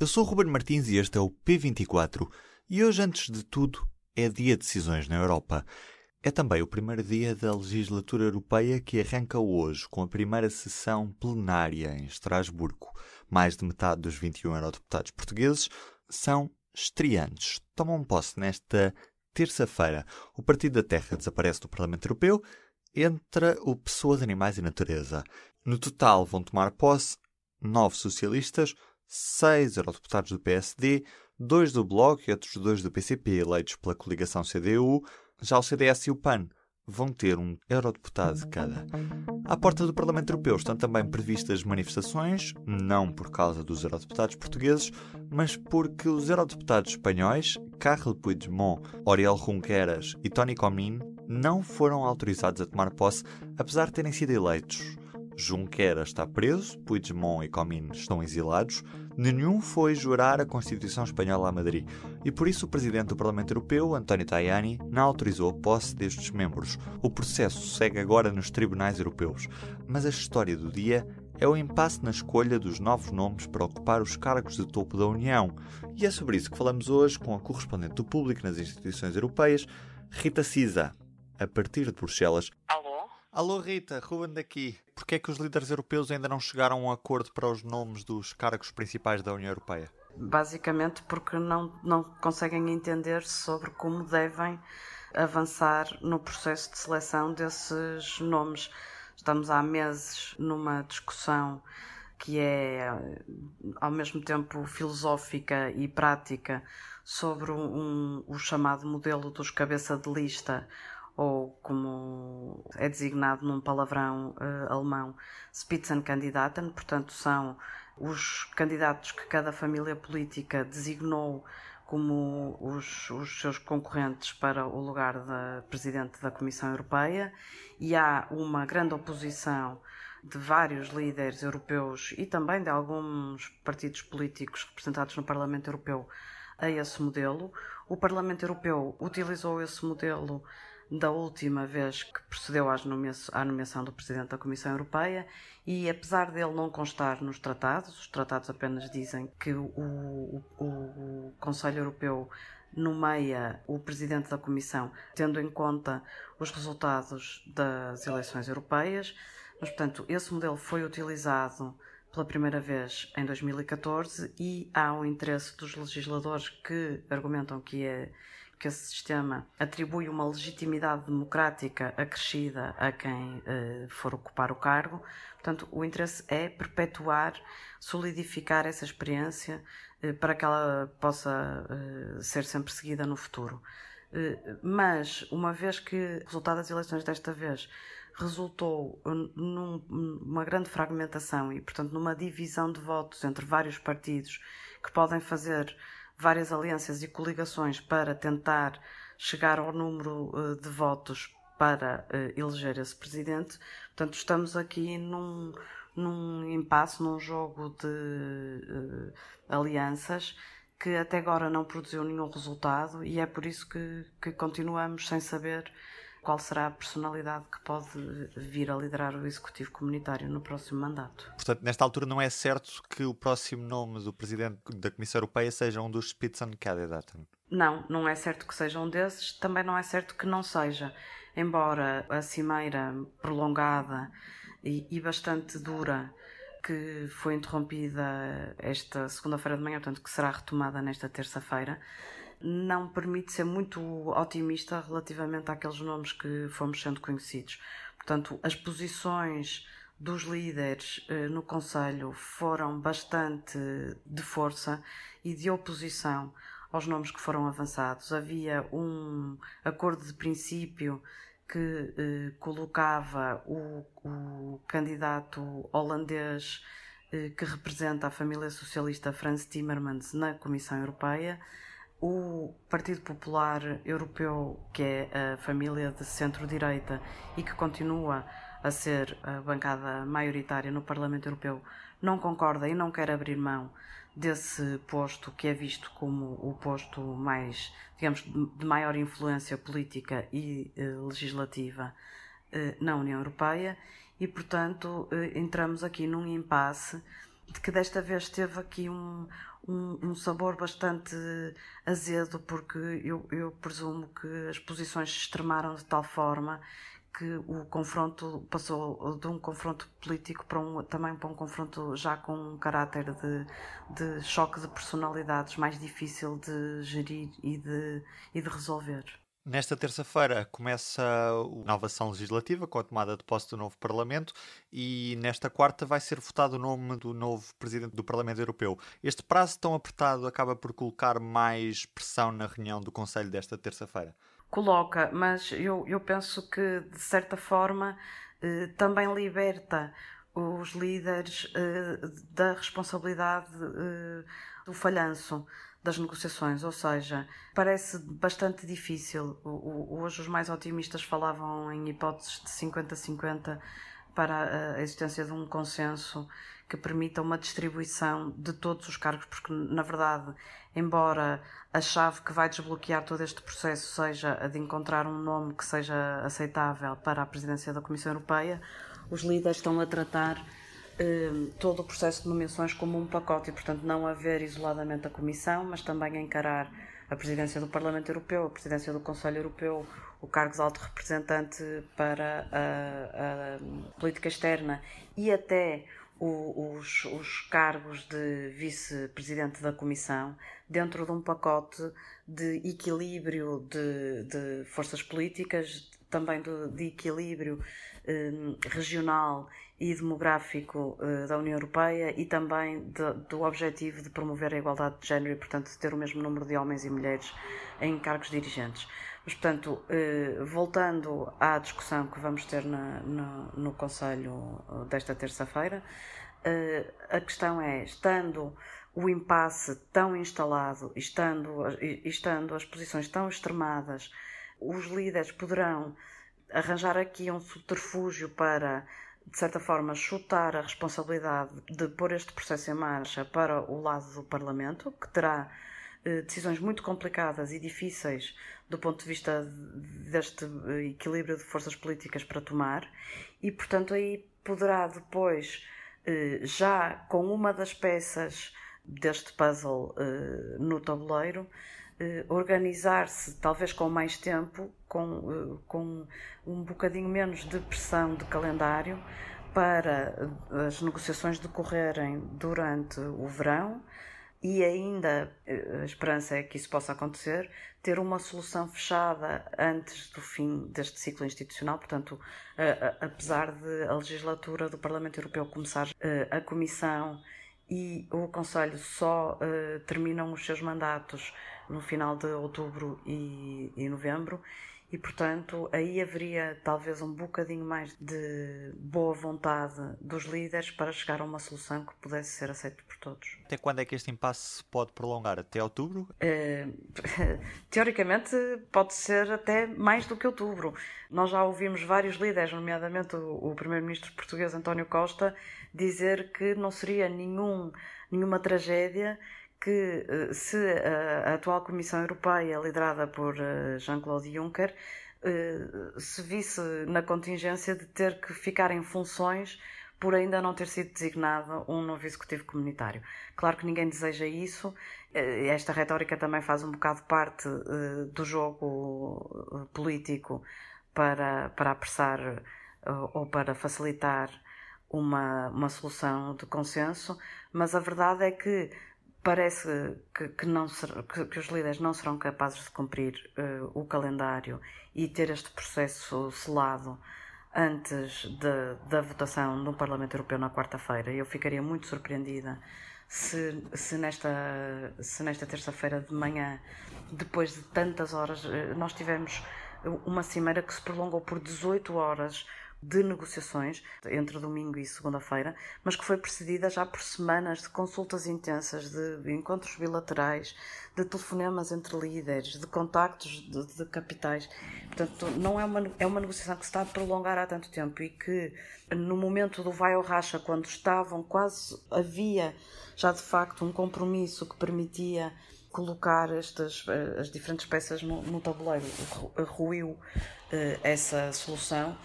Eu sou o Ruben Martins e este é o P24. E hoje, antes de tudo, é dia de decisões na Europa. É também o primeiro dia da legislatura europeia que arranca hoje, com a primeira sessão plenária em Estrasburgo. Mais de metade dos 21 eurodeputados portugueses são estreantes. Tomam posse nesta terça-feira. O Partido da Terra desaparece do Parlamento Europeu, entra o Pessoas, Animais e Natureza. No total vão tomar posse nove socialistas, seis eurodeputados do PSD, dois do Bloco e outros dois do PCP, eleitos pela coligação CDU. Já o CDS e o PAN vão ter um eurodeputado cada. À porta do Parlamento Europeu estão também previstas manifestações, não por causa dos eurodeputados portugueses, mas porque os eurodeputados espanhóis, Carles Puigdemont, Oriol Junqueras e Tony Comín, não foram autorizados a tomar posse, apesar de terem sido eleitos. Junqueras está preso, Puigdemont e Comín estão exilados, nenhum foi jurar a Constituição Espanhola a Madrid e por isso o Presidente do Parlamento Europeu, António Tajani, não autorizou a posse destes membros. O processo segue agora nos tribunais europeus, mas a história do dia é o impasse na escolha dos novos nomes para ocupar os cargos de topo da União. E é sobre isso que falamos hoje com a correspondente do público nas instituições europeias, Rita Cisa, a partir de Bruxelas. Alô? Rita, Ruben daqui. Porquê é que os líderes europeus ainda não chegaram a um acordo para os nomes dos cargos principais da União Europeia? Basicamente porque não, não conseguem entender sobre como devem avançar no processo de seleção desses nomes. Estamos há meses numa discussão que é ao mesmo tempo filosófica e prática sobre um, o chamado modelo dos cabeça de lista ou como é designado num palavrão uh, alemão, Spitzenkandidaten, portanto são os candidatos que cada família política designou como os, os, seus concorrentes para o lugar de presidente da Comissão Europeia e há uma grande oposição de vários líderes europeus e também de alguns partidos políticos representados no Parlamento Europeu a esse modelo. O Parlamento Europeu utilizou esse modelo da última vez que procedeu à nomeação do Presidente da Comissão Europeia e, apesar dele não constar nos tratados, os tratados apenas dizem que o, o, o Conselho Europeu nomeia o Presidente da Comissão tendo em conta os resultados das eleições europeias, mas, portanto, esse modelo foi utilizado pela primeira vez em 2014 e há um interesse dos legisladores que argumentam que é que esse sistema atribui uma legitimidade democrática acrescida a quem uh, for ocupar o cargo. Portanto, o interesse é perpetuar, solidificar essa experiência uh, para que ela possa uh, ser sempre seguida no futuro. mas, uma vez que o resultado das eleições desta vez resultou numa grande fragmentação e, portanto, numa divisão de votos entre vários partidos que podem fazer várias alianças e coligações para tentar chegar ao número uh, de votos para uh, eleger esse presidente. Portanto, estamos aqui num, num impasse, num jogo de uh, alianças que até agora não produziu nenhum resultado e é por isso que, que continuamos sem saber qual será a personalidade que pode vir a liderar o Executivo Comunitário no próximo mandato. Portanto, nesta altura não é certo que o próximo nome do Presidente da Comissão Europeia seja um dos Spitzenkandidaten? Não, não é certo que seja um desses, também não é certo que não seja. Embora a cimeira prolongada e, e bastante dura que foi interrompida esta segunda-feira de manhã, portanto que será retomada nesta terça-feira, não permite ser muito otimista relativamente àqueles nomes que fomos sendo conhecidos. Portanto, as posições dos líderes eh, no Conselho foram bastante de força e de oposição aos nomes que foram avançados. Havia um acordo de princípio que eh, colocava o, o candidato holandês que representa a família socialista Franz Timmermans na Comissão Europeia, o Partido Popular Europeu, que é a família de centro-direita e que continua a ser a bancada maioritária no Parlamento Europeu, não concorda e não quer abrir mão desse posto que é visto como o posto mais, digamos, de maior influência política e eh, legislativa eh, na União Europeia. E, portanto, eh, entramos aqui num impasse de que desta vez teve aqui um, um, sabor bastante azedo, porque eu, eu presumo que as posições se extremaram de tal forma que o confronto passou de um confronto político para um, também para um confronto já com um caráter de, de choque de personalidades mais difícil de gerir e de, e de resolver. Nesta terça-feira começa a inovação legislativa com a tomada de posse do novo Parlamento e nesta quarta vai ser votado o nome do novo Presidente do Parlamento Europeu. Este prazo tão apertado acaba por colocar mais pressão na reunião do Conselho desta terça-feira? Coloca, mas eu, eu penso que de certa forma eh, também liberta os líderes eh, da responsabilidade eh, do falhanço das negociações, ou seja, parece bastante difícil. Hoje os mais otimistas falavam em hipóteses de 50-50 para a existência de um consenso que permita uma distribuição de todos os cargos, porque na verdade, embora a chave que vai desbloquear todo este processo seja a de encontrar um nome que seja aceitável para a presidência da Comissão Europeia, os líderes estão a tratar Ehm, todo o processo de nomeações como um pacote e, portanto, não haver isoladamente a Comissão, mas também encarar a presidência do Parlamento Europeu, a presidência do Conselho Europeu, o cargo de alto representante para a, a política externa e até os, os, cargos de vice-presidente da Comissão dentro de um pacote de equilíbrio de, de forças políticas, também de, de equilíbrio eh, regional e demográfico uh, da União Europeia e também de, do objetivo de promover a igualdade de género e, portanto, de ter o mesmo número de homens e mulheres em cargos dirigentes. Mas, portanto, uh, voltando à discussão que vamos ter na, no, no Conselho desta terça-feira, uh, a questão é, estando o impasse tão instalado, estando, estando as posições tão extremadas, os líderes poderão arranjar aqui um subterfúgio para de certa forma, chutar a responsabilidade de pôr este processo em marcha para o lado do Parlamento, que terá eh, decisões muito complicadas e difíceis do ponto de vista deste eh, equilíbrio de forças políticas para tomar, e portanto aí poderá depois, eh, já com uma das peças deste puzzle no tabuleiro, organizar-se, talvez com mais tempo, com, com um bocadinho menos de pressão de calendário para as negociações decorrerem durante o verão e ainda a esperança é que isso possa acontecer, ter uma solução fechada antes do fim deste ciclo institucional. Portanto, apesar de a legislatura do Parlamento Europeu começar, a Comissão e o Conselho só terminam os seus mandatos no final de outubro e, e novembro e portanto aí haveria talvez um bocadinho mais de boa vontade dos líderes para chegar a uma solução que pudesse ser aceita por todos. Até quando é que este impasse se pode prolongar? Até outubro? É, teoricamente pode ser até mais do que outubro. Nós já ouvimos vários líderes, nomeadamente o, o primeiro-ministro português António Costa, dizer que não seria nenhum, nenhuma tragédia que eh, se a atual Comissão Europeia, liderada por eh, Jean-Claude Juncker, eh, se visse na contingência de ter que ficar em funções por ainda não ter sido designado um novo executivo comunitário. Claro que ninguém deseja isso. Esta retórica também faz um bocado parte do jogo político para, para apressar ou para facilitar uma, uma solução de consenso, mas a verdade é que parece que, que não ser, que, que, os líderes não serão capazes de cumprir uh, o calendário e ter este processo selado antes de, da votação no Parlamento Europeu na quarta-feira. Eu ficaria muito surpreendida se, se nesta, se nesta terça-feira de manhã, depois de tantas horas, eh, nós tivemos uma cimeira que se prolongou por 18 horas de negociações entre domingo e segunda-feira, mas que foi precedida já por semanas de consultas intensas, de encontros bilaterais, de telefonemas entre líderes, de contactos de, de capitais. Portanto, não é uma, é uma negociação que se está a prolongar há tanto tempo e que no momento do vai ou racha, quando estavam quase havia já de facto um compromisso que permitia colocar estas eh, as diferentes peças no, no tabuleiro ruiu uh, essa solução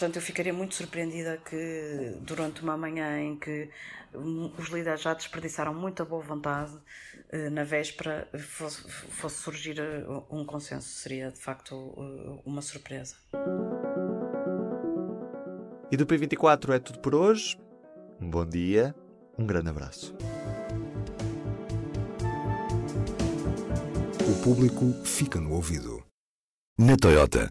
Portanto, eu ficaria muito surpreendida que durante uma manhã em que os líderes já desperdiçaram muita boa vontade, uh, na véspera fosse, fosse surgir um consenso. Seria de facto uma surpresa. E do P24 é tudo por hoje. Um bom dia, um grande abraço. O público fica no ouvido. Na Toyota,